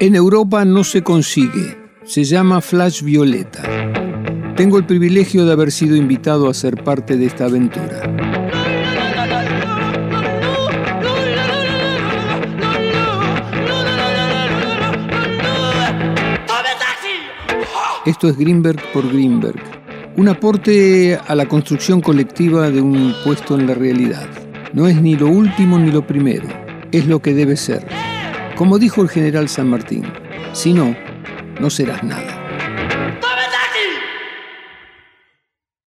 En Europa no se consigue. Se llama Flash Violeta. Tengo el privilegio de haber sido invitado a ser parte de esta aventura. Esto es Greenberg por Greenberg, un aporte a la construcción colectiva de un puesto en la realidad. No es ni lo último ni lo primero, es lo que debe ser. Como dijo el general San Martín, si no, no serás nada.